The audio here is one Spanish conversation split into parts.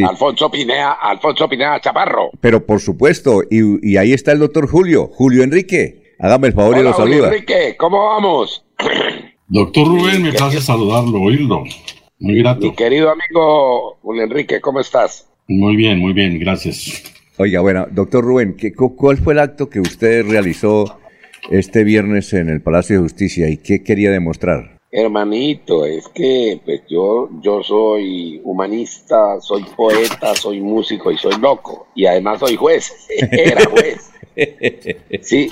Alfonso Pineda, Alfonso Pineda Chaparro. Pero por supuesto, y, ahí está el doctor Julio, Julio Enrique. Hágame el favor y lo saluda. Enrique, ¿cómo vamos? Doctor Rubén, me place saludarlo, oírlo. Muy grato. Mi querido amigo Julio Enrique, ¿cómo estás? Muy bien, muy bien, gracias. Oiga, bueno, doctor Rubén, ¿qué, ¿cuál fue el acto que usted realizó este viernes en el Palacio de Justicia y qué quería demostrar? Hermanito, es que pues yo, yo soy humanista, soy poeta, soy músico y soy loco. Y además soy juez. Era juez. Sí,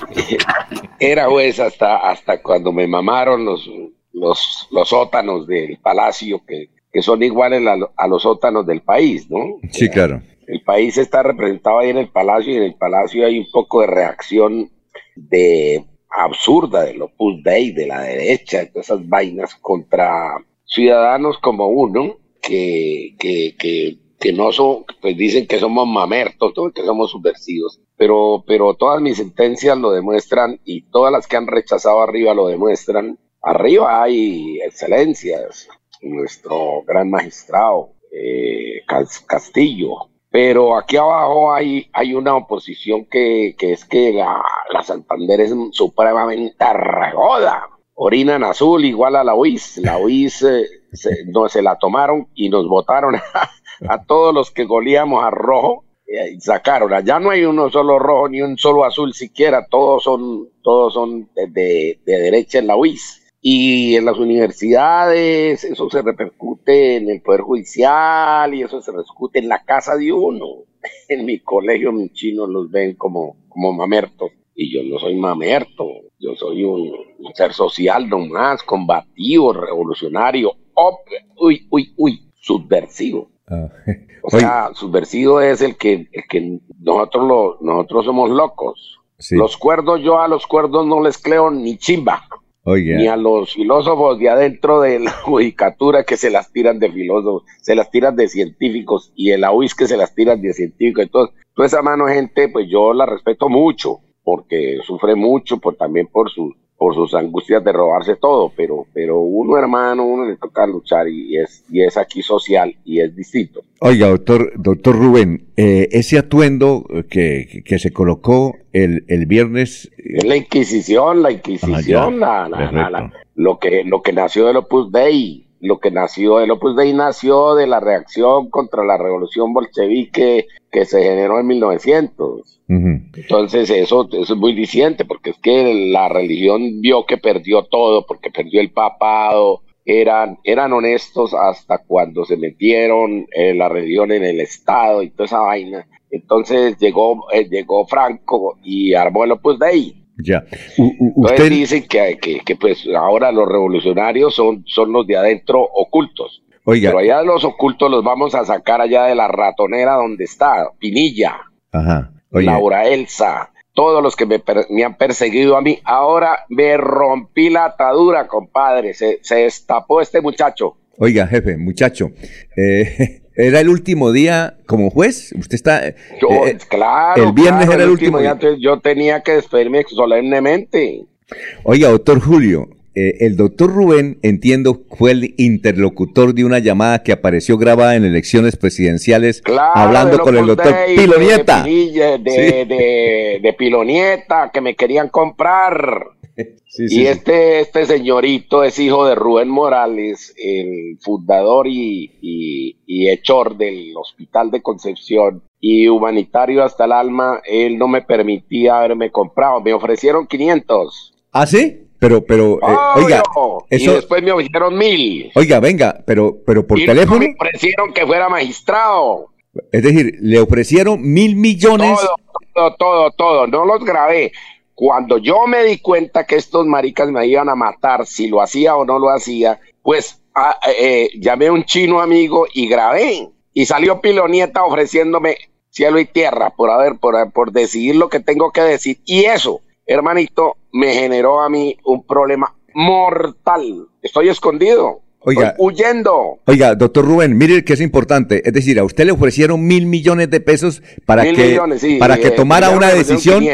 era juez hasta, hasta cuando me mamaron los, los, los sótanos del palacio, que, que son iguales a, los sótanos del país, ¿no? Sí, claro. El país está representado ahí en el palacio y en el palacio hay un poco de reacción de absurda del Opus Dei, de la derecha, de todas esas vainas contra ciudadanos como uno que, que, que, que no son, pues dicen que somos mamertos, que somos subversivos, pero, pero todas mis sentencias lo demuestran y todas las que han rechazado arriba lo demuestran. Arriba hay excelencias, nuestro gran magistrado eh, Castillo, pero aquí abajo hay, hay una oposición que, que es que la, Santander es supremamente regoda. Orinan azul igual a la UIS. La UIS eh, se, no, se la tomaron y nos votaron a, todos los que golíamos a rojo y sacaron. Allá no hay uno solo rojo ni un solo azul siquiera. Todos son, todos son de, de, de derecha en la UIS y en las universidades, eso se repercute en el Poder Judicial y eso se repercute en la casa de uno. En mi colegio mis chinos los ven como, como mamertos y yo no soy mamerto, yo soy un, ser social nomás, combativo, revolucionario, uy, uy, uy, subversivo. Ah, o sea, subversivo es el que, que nosotros, lo, nosotros somos locos. Los cuerdos, yo a los cuerdos no les creo ni chimba ni a los filósofos de adentro de la judicatura que se las tiran de filósofos, se las tiran de científicos y el AUIS que se las tiran de científicos. Entonces, toda esa mano gente, pues yo la respeto mucho porque sufre mucho, por, también por su por sus angustias de robarse todo, pero, pero uno hermano, uno le toca luchar y es, y es aquí social y es distinto. Oiga, doctor, doctor Rubén, eh, ese atuendo que, que, se colocó el, el viernes... Es la Inquisición, la Inquisición, ah, la, la, la, lo, que, lo que nació del Opus Dei, lo que nació, el Opus Dei nació de la reacción contra la revolución bolchevique que se generó en 1900. Entonces eso, eso es muy diciente, porque es que la religión vio que perdió todo, porque perdió el papado, eran, eran honestos hasta cuando se metieron en la religión en el Estado y toda esa vaina. Entonces llegó, eh, llegó Franco y armó el Opus Dei. Ya. Entonces dicen que, que, pues ahora los revolucionarios son, son los de adentro ocultos. Pero allá los ocultos los vamos a sacar allá de la ratonera donde está Pinilla, Laura Elsa, todos los que me, han perseguido a mí. Ahora me rompí la atadura, compadre. Se, se destapó este muchacho. Oiga, jefe, muchacho, eh, ¿era el último día como juez? Usted está... Eh, eh, claro. El viernes era el último, día. Yo tenía que despedirme solemnemente. Oiga, doctor Julio, eh, el doctor Rubén, entiendo, fue el interlocutor de una llamada que apareció grabada en elecciones presidenciales hablando con el doctor Pilonieta. De, Pilonieta, que me querían comprar. y este, este señorito es hijo de Rubén Morales, el fundador y, y, y hechor del Hospital de Concepción y humanitario hasta el alma. Él no me permitía haberme comprado. Me ofrecieron 500. ¿Ah, sí? Pero, pero, eh, oiga, eso... Y después me ofrecieron mil. Oiga, venga, pero, pero por teléfono... Me ofrecieron que fuera magistrado. Es decir, le ofrecieron mil millones... Todo, todo, todo, todo, no los grabé. Cuando yo me di cuenta que estos maricas me iban a matar, si lo hacía o no lo hacía, pues ah, eh, llamé a un chino amigo y grabé. Y salió Pilonieta ofreciéndome cielo y tierra por haber, por, por decidir lo que tengo que decir. Y eso, hermanito, me generó a mí un problema mortal. Estoy escondido. Oiga, huyendo. Oiga, doctor Rubén, mire que es importante. Es decir, a usted le ofrecieron mil millones de pesos para que para que eh, tomara una decisión.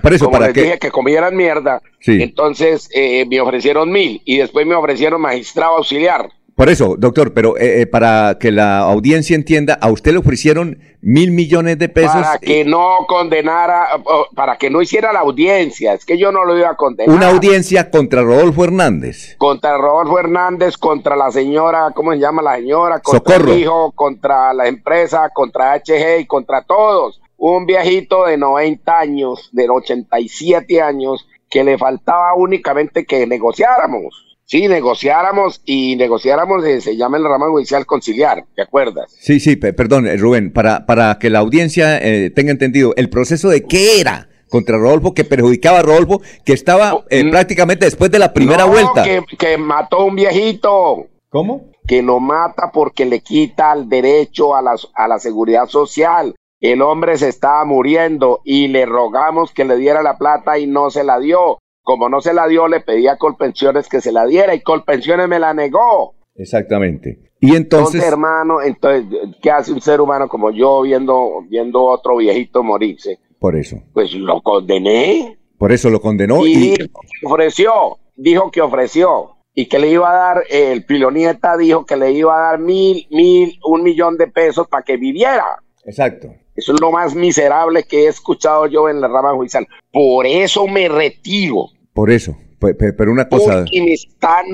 por eso, para que dije que comieran mierda. Entonces eh, me ofrecieron mil y después me ofrecieron magistrado auxiliar. Por eso, doctor, pero eh, eh, para que la audiencia entienda, a usted le ofrecieron mil millones de pesos. Para que no condenara, para que no hiciera la audiencia, es que yo no lo iba a condenar. Una audiencia contra Rodolfo Hernández. Contra Rodolfo Hernández, contra la señora, ¿cómo se llama la señora? Contra el hijo, contra la empresa, contra HG y contra todos. Un viejito de 90 años, de 87 años, que le faltaba únicamente que negociáramos Sí, negociáramos y negociáramos, eh, se llama el rama judicial conciliar, ¿te acuerdas? Sí, sí, perdón, eh, Rubén, para, para que la audiencia eh, tenga entendido, el proceso de qué era contra Rodolfo, que perjudicaba a Rodolfo, que estaba prácticamente después de la primera vuelta. Que, que mató a un viejito. ¿Cómo? Que lo mata porque le quita el derecho a la, a la seguridad social. El hombre se estaba muriendo y le rogamos que le diera la plata y no se la dio como no se la dio, le pedí a Colpensiones que se la diera y Colpensiones me la negó. Exactamente. Y entonces, entonces, hermano, entonces, ¿qué hace un ser humano como yo viendo, viendo otro viejito morirse? Por eso. Pues lo condené. Por eso lo condenó. Y, ofreció, dijo que ofreció. Y que le iba a dar, el Pilonieta dijo que le iba a dar mil, mil, un millón de pesos para que viviera. Exacto. Eso es lo más miserable que he escuchado yo en la rama judicial. Por eso me retiro. Por eso, pero una cosa... Porque me están...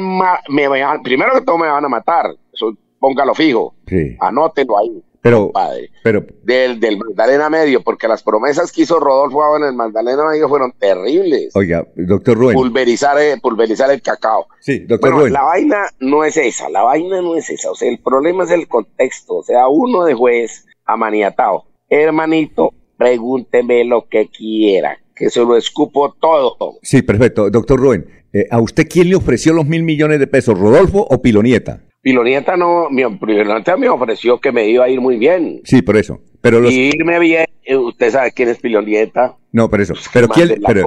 Me, primero que todo me van a matar, eso póngalo fijo, sí. anótelo ahí. Pero, padre, pero del, del Magdalena Medio, porque las promesas que hizo Rodolfo en el Magdalena Medio fueron terribles. Oiga, doctor Rubén. Pulverizar, pulverizar el cacao. Sí, doctor bueno, La vaina no es esa, la vaina no es esa. O sea, el problema es el contexto. O sea, uno de juez amaniatado. Hermanito, pregúnteme lo que quiera que se lo escupo todo. Sí, perfecto. Doctor Rubén, eh, ¿a usted quién le ofreció los mil millones de pesos, Rodolfo o Pilonieta? Pilonieta no, mi, Pilonieta me ofreció que me iba a ir muy bien. Sí, por eso. Pero los... irme bien, eh, usted sabe quién es Pilonieta. No, por eso. Pero quién, pero...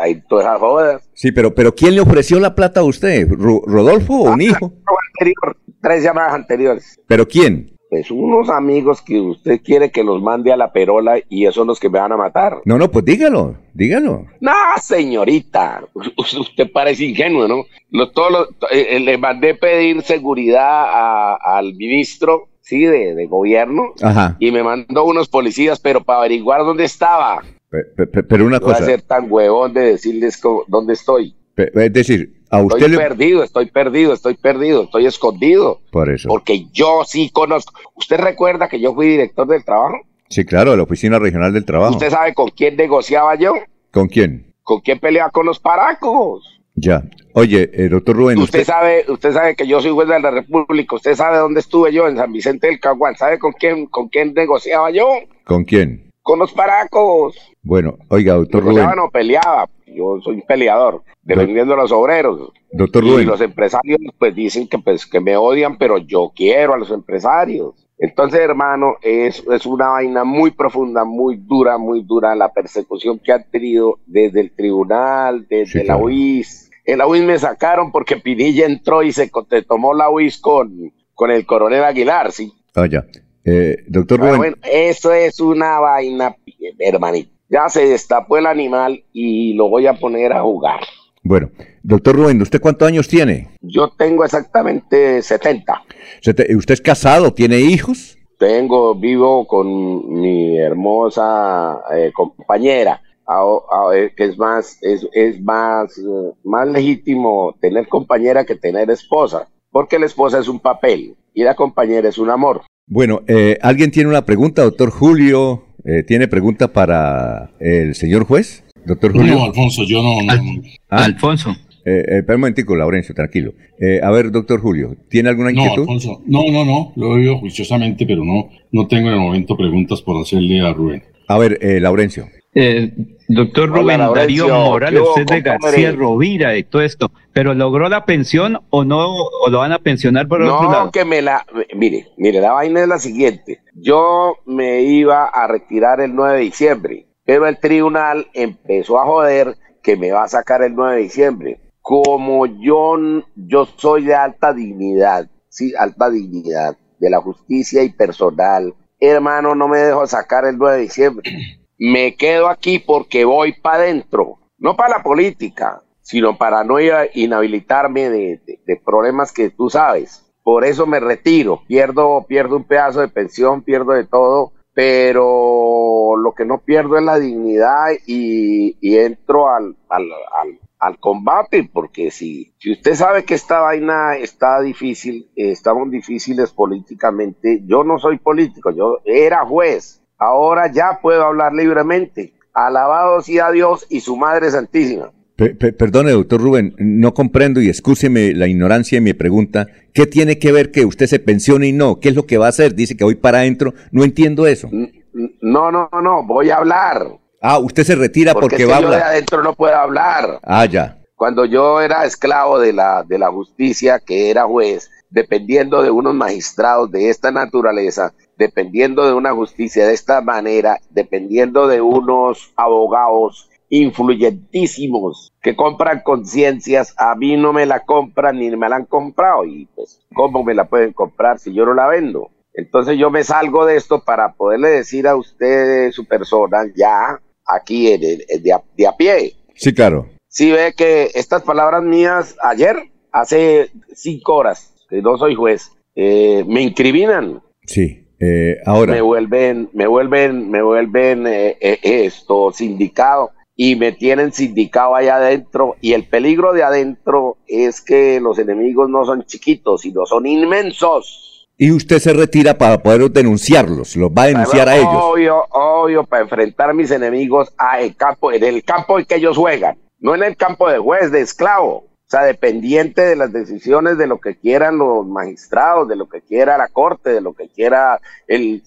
ahí todas esas jodas. Sí, pero, pero ¿quién le ofreció la plata a usted? ¿Rodolfo o un ah, hijo? Anterior, tres llamadas anteriores. ¿Pero quién? Pues unos amigos que usted quiere que los mande a la perola y esos son los que me van a matar. No, no, pues dígalo, dígalo. No, señorita, usted parece ingenuo, ¿no? Lo, todo eh, eh, le mandé pedir seguridad al ministro, sí, de, gobierno, Ajá. y me mandó unos policías, pero para averiguar dónde estaba. Pero, una cosa. Voy a ser tan huevón de decirles dónde estoy. Es decir, a usted estoy perdido, estoy perdido, estoy perdido, estoy escondido. Por eso. Porque yo sí conozco. ¿Usted recuerda que yo fui director del trabajo? Sí, claro, de la Oficina Regional del Trabajo. ¿Usted sabe con quién negociaba yo? ¿Con quién? ¿Con quién peleaba con los paracos? Ya. Oye, eh, doctor Rubén. Usted, sabe, usted sabe que yo soy juez de la República. Usted sabe dónde estuve yo, en San Vicente del Caguán. ¿Sabe con quién, con quién negociaba yo? ¿Con quién? Con los paracos. Bueno, oiga, doctor Rubén. no peleaba yo soy un peleador, defendiendo a los obreros. Doctor y los empresarios pues dicen que pues que me odian, pero yo quiero a los empresarios. Entonces, hermano, es, es una vaina muy profunda, muy dura, muy dura la persecución que han tenido desde el tribunal, desde la UIS. En la UIS me sacaron porque Pinilla entró y se tomó la UIS con, con el coronel Aguilar, ¿sí? Ah, ya. Eh, doctor Bueno, eso es una vaina, hermanito ya se destapó el animal y lo voy a poner a jugar. Bueno, doctor Rubén, ¿usted cuántos años tiene? Yo tengo exactamente 70. ¿Usted es casado? ¿Tiene hijos? Tengo, vivo con mi hermosa eh, compañera, eh, que es más, es, es más, eh, más legítimo tener compañera que tener esposa, porque la esposa es un papel y la compañera es un amor. Bueno, ¿alguien tiene una pregunta, doctor Julio? Eh, ¿Tiene pregunta para el señor juez? Doctor Julio. No, Alfonso, yo no. ¿Ah? Alfonso. Eh, eh, espera un momentico, Laurencio, tranquilo. Eh, a ver, doctor Julio, ¿tiene alguna inquietud? No, Alfonso, no, no, no, lo he oído juiciosamente, pero no, no tengo en el momento preguntas por hacerle a Rubén. A ver, Laurencio. Doctor Rubén Darío Morales, usted de García Rovira y todo esto, pero ¿logró la pensión o no, o lo van a pensionar por otro lado? No, que me la, mire, mire, la vaina es la siguiente. Yo me iba a retirar el 9 de diciembre, pero el tribunal empezó a joder que me va a sacar el 9 de diciembre. Como yo, yo soy de alta dignidad, sí, alta dignidad de la justicia y personal, hermano, no me dejo sacar el 9 de diciembre. Me quedo aquí porque voy para adentro, no para la política, sino para no inhabilitarme de, problemas que tú sabes. Por eso me retiro, pierdo, pierdo un pedazo de pensión, pierdo de todo, pero lo que no pierdo es la dignidad y, entro al, al, combate, porque si, si usted sabe que esta vaina está difícil, estamos difíciles políticamente, yo no soy político, yo era juez, ahora ya puedo hablar libremente. Alabado sea Dios y su Madre Santísima. perdone, doctor Rubén, no comprendo y excúseme la ignorancia de mi pregunta. ¿Qué tiene que ver que usted se pensione y no? ¿Qué es lo que va a hacer? Dice que voy para adentro. No entiendo eso. No, no, no, voy a hablar. Ah, usted se retira porque, va a hablar. Yo de adentro no puedo hablar. Ah, ya. Cuando yo era esclavo de la, de la justicia, que era juez, dependiendo de unos magistrados de esta naturaleza, dependiendo de una justicia de esta manera, dependiendo de unos abogados influyentísimos que compran conciencias, a mí no me la compran ni me la han comprado y pues cómo me la pueden comprar si yo no la vendo. Entonces yo me salgo de esto para poderle decir a usted, su persona, ya aquí en de, a, de a pie. Sí, claro. Si ve que estas palabras mías ayer, hace cinco horas, que no soy juez, eh, me incriminan. Sí. Eh, ahora. Me vuelven, me vuelven, me vuelven eh, esto sindicado y me tienen sindicado allá adentro. Y el peligro de adentro es que los enemigos no son chiquitos, sino son inmensos. Y usted se retira para poder denunciarlos, los va a denunciar a ellos. Obvio, obvio, para enfrentar a mis enemigos a el campo, en el campo en que ellos juegan, no en el campo de juez, de esclavo. O sea, dependiente de las decisiones de lo que quieran los magistrados, de lo que quiera la corte, de lo que quiera el,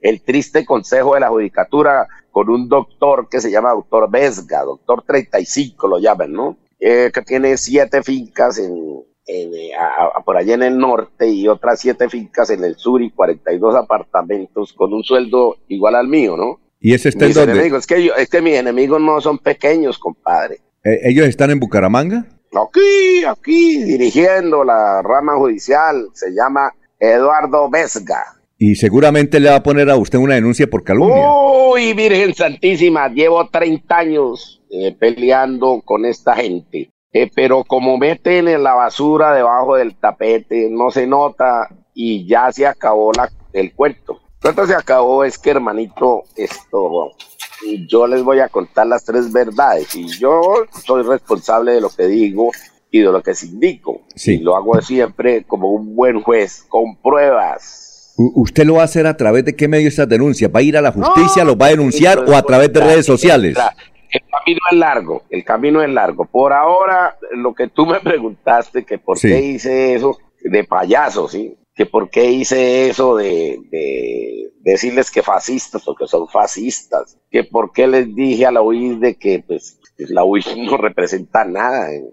el, triste consejo de la judicatura con un doctor que se llama doctor Vesga, doctor 35 lo llaman, ¿no? Eh, que tiene siete fincas en, eh, por allá en el norte y otras siete fincas en el sur y 42 apartamentos con un sueldo igual al mío, ¿no? ¿Y ese está en dónde? es, que es que mis enemigos no son pequeños, compadre. Eh, ¿Ellos están en Bucaramanga? Aquí, aquí, dirigiendo la rama judicial, se llama Eduardo Vesga. Y seguramente le va a poner a usted una denuncia por calumnia. Uy, Virgen Santísima, llevo 30 años eh, peleando con esta gente. Eh, pero como meten en la basura debajo del tapete, no se nota y ya se acabó la, el cuento. Cuento se acabó es que, hermanito, esto y yo les voy a contar las tres verdades. Y yo soy responsable de lo que digo y de lo que indico. Sí. Y lo hago siempre como un buen juez, con pruebas. ¿Usted lo va a hacer a través de qué medio esta denuncia? ¿Va a ir a la justicia, lo va a denunciar o a través de redes sociales? El camino es largo, el camino es largo. Por ahora, lo que tú me preguntaste, que por qué hice eso de payaso, ¿sí? Que por qué hice eso de decirles que fascistas, porque son fascistas, que por qué les dije a la UIS de que pues, la UIS no representa nada en,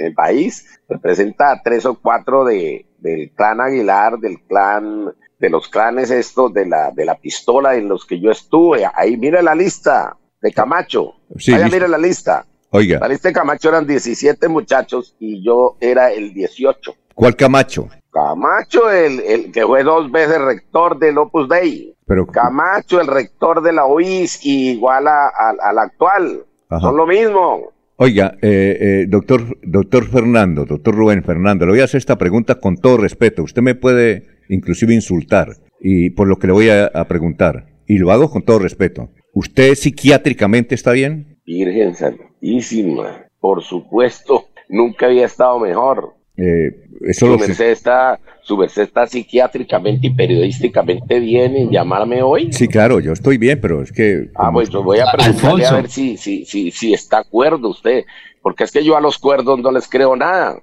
el país, representa a tres o cuatro de, del clan Aguilar, del clan, de los clanes estos de la, de la pistola en los que yo estuve. Ahí mire la lista de Camacho. Sí, Ahí mire la lista. Oiga. La lista de Camacho eran 17 muchachos y yo era el 18. ¿Cuál Camacho? Camacho, el, el, que fue dos veces rector del Opus Dei. Pero, Camacho, el rector de la UIS, igual al actual. Son lo mismo. Oiga, eh, eh, doctor, doctor Fernando, doctor Rubén Fernando, le voy a hacer esta pregunta con todo respeto. Usted me puede inclusive insultar y por lo que le voy a, a preguntar. Y lo hago con todo respeto. ¿Usted psiquiátricamente está bien? Virgen Santísima, por supuesto, nunca había estado mejor. Eh, su, merced está, su merced está psiquiátricamente y periodísticamente bien en llamarme hoy. Sí, claro, yo estoy bien, pero es que... Ah, pues yo voy a preguntarle a ver si, si, si, si está acuerdo usted, porque es que yo a los cuerdos no les creo nada.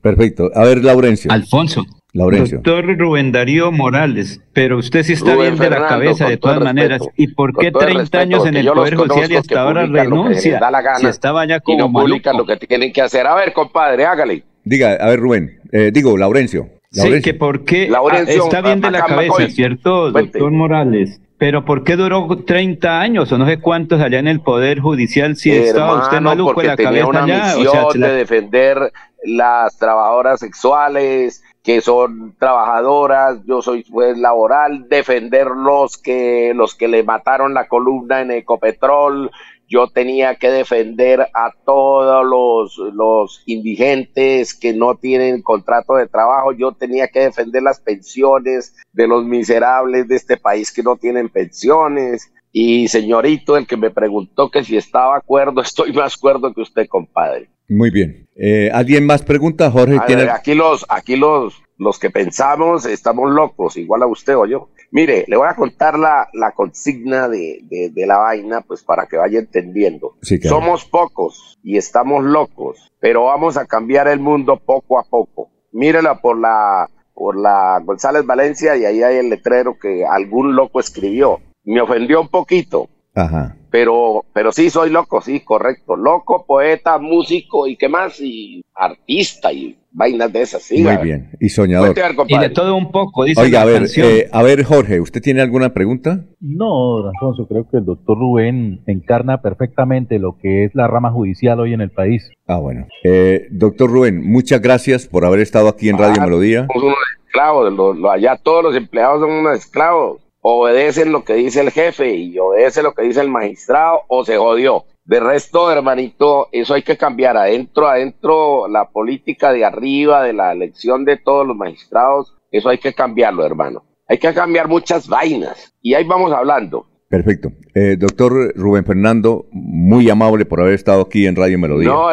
perfecto. A ver, Laurencio. Alfonso. Laurencio. Doctor Rubén Darío Morales, pero usted sí está bien de la cabeza de todas maneras. ¿Y por qué 30 años en el Poder Judicial y hasta ahora renuncia? si estaba ya como y no publican lo que tienen que hacer. A ver, compadre, hágale. Diga, a ver, Rubén, eh, digo, Laurencio. Sí, que porque ah, está bien de la cabeza, ¿cierto, doctor Morales? Pero ¿por qué duró 30 años o no sé cuántos allá en el Poder Judicial si estaba usted maluco en la cabeza una Misión de defender las trabajadoras sexuales que son trabajadoras, yo soy juez laboral, defender los que los que le mataron la columna en Ecopetrol, yo tenía que defender a todos los, los indigentes que no tienen contrato de trabajo, yo tenía que defender las pensiones de los miserables de este país que no tienen pensiones. Y señorito, el que me preguntó que si estaba de acuerdo, estoy más acuerdo que usted, compadre. Muy bien. Eh, ¿Alguien más pregunta, Jorge? aquí los, aquí los, los que pensamos estamos locos, igual a usted o yo. Mire, le voy a contar la, la consigna de, de, la vaina, pues para que vaya entendiendo. Somos pocos y estamos locos, pero vamos a cambiar el mundo poco a poco. Mírela por la, por la González Valencia y ahí hay el letrero que algún loco escribió. Me ofendió un poquito, Ajá. Pero, pero sí, soy loco, sí, correcto. Loco, poeta, músico y qué más, y artista y vainas de esas, sí. Muy bien, y soñador. y de todo un poco, dice Oiga, a ver, eh, a ver, Jorge, ¿usted tiene alguna pregunta? No, Alfonso, creo que el doctor Rubén encarna perfectamente lo que es la rama judicial hoy en el país. Ah, bueno. Eh, doctor Rubén, muchas gracias por haber estado aquí en Radio Melodía. Somos unos esclavos, allá todos los empleados son unos esclavos obedecen lo que dice el jefe y obedece lo que dice el magistrado o se jodió. De resto, hermanito, eso hay que cambiar adentro, adentro la política de arriba, de la elección de todos los magistrados, eso hay que cambiarlo, hermano. Hay que cambiar muchas vainas y ahí vamos hablando. Perfecto. Eh, doctor Rubén Fernando, muy amable por haber estado aquí en Radio Melodía. No,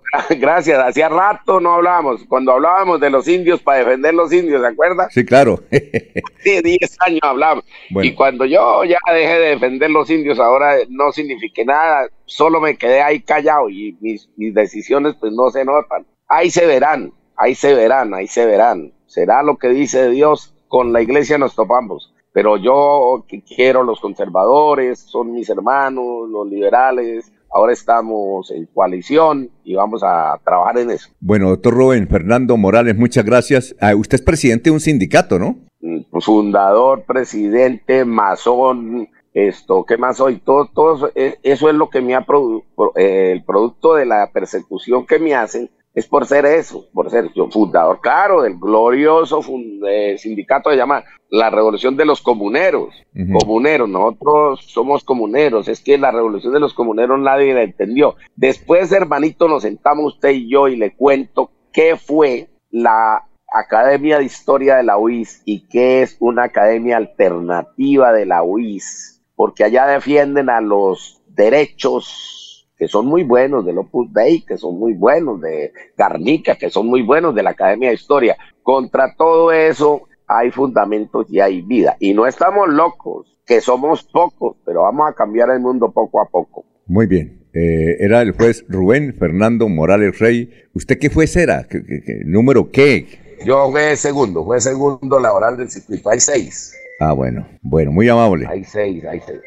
gracias. Hacía rato no hablábamos. Cuando hablábamos de los indios para defender los indios, ¿se acuerda? Sí, claro. sí, 10 años hablamos. Y cuando yo ya dejé de defender los indios, ahora no signifique nada. Solo me quedé ahí callado y mis, mis decisiones pues no se notan. Ahí se verán, ahí se verán, ahí se verán. Será lo que dice Dios. Con la iglesia nos topamos pero yo quiero los conservadores, son mis hermanos, los liberales, ahora estamos en coalición y vamos a trabajar en eso. Bueno, doctor Rubén Fernando Morales, muchas gracias. Ah, usted es presidente de un sindicato, ¿no? Mm, pues fundador, presidente, masón, esto, ¿qué más soy? Todo, todo e, eso es lo que me ha producido, el producto de la persecución que me hacen es por ser eso, por ser yo fundador, claro, del glorioso eh, sindicato que se llama la Revolución de los Comuneros. Comuneros, nosotros somos comuneros, es que la Revolución de los Comuneros nadie la entendió. Después, hermanito, nos sentamos usted y yo y le cuento qué fue la Academia de Historia de la UIS y qué es una academia alternativa de la UIS, porque allá defienden a los derechos que son muy buenos del Opus Dei, que son muy buenos de Garnica, que son muy buenos de la Academia de Historia. Contra todo eso hay fundamentos y hay vida. Y no estamos locos, que somos pocos, pero vamos a cambiar el mundo poco a poco. Muy bien. Eh, era el juez Rubén Fernando Morales Rey. ¿Usted qué juez era? ¿Qué, número qué? Yo fui segundo, fue segundo laboral del circuito. Hay seis. Ah, bueno. Bueno, muy amable. Hay seis, hay seis.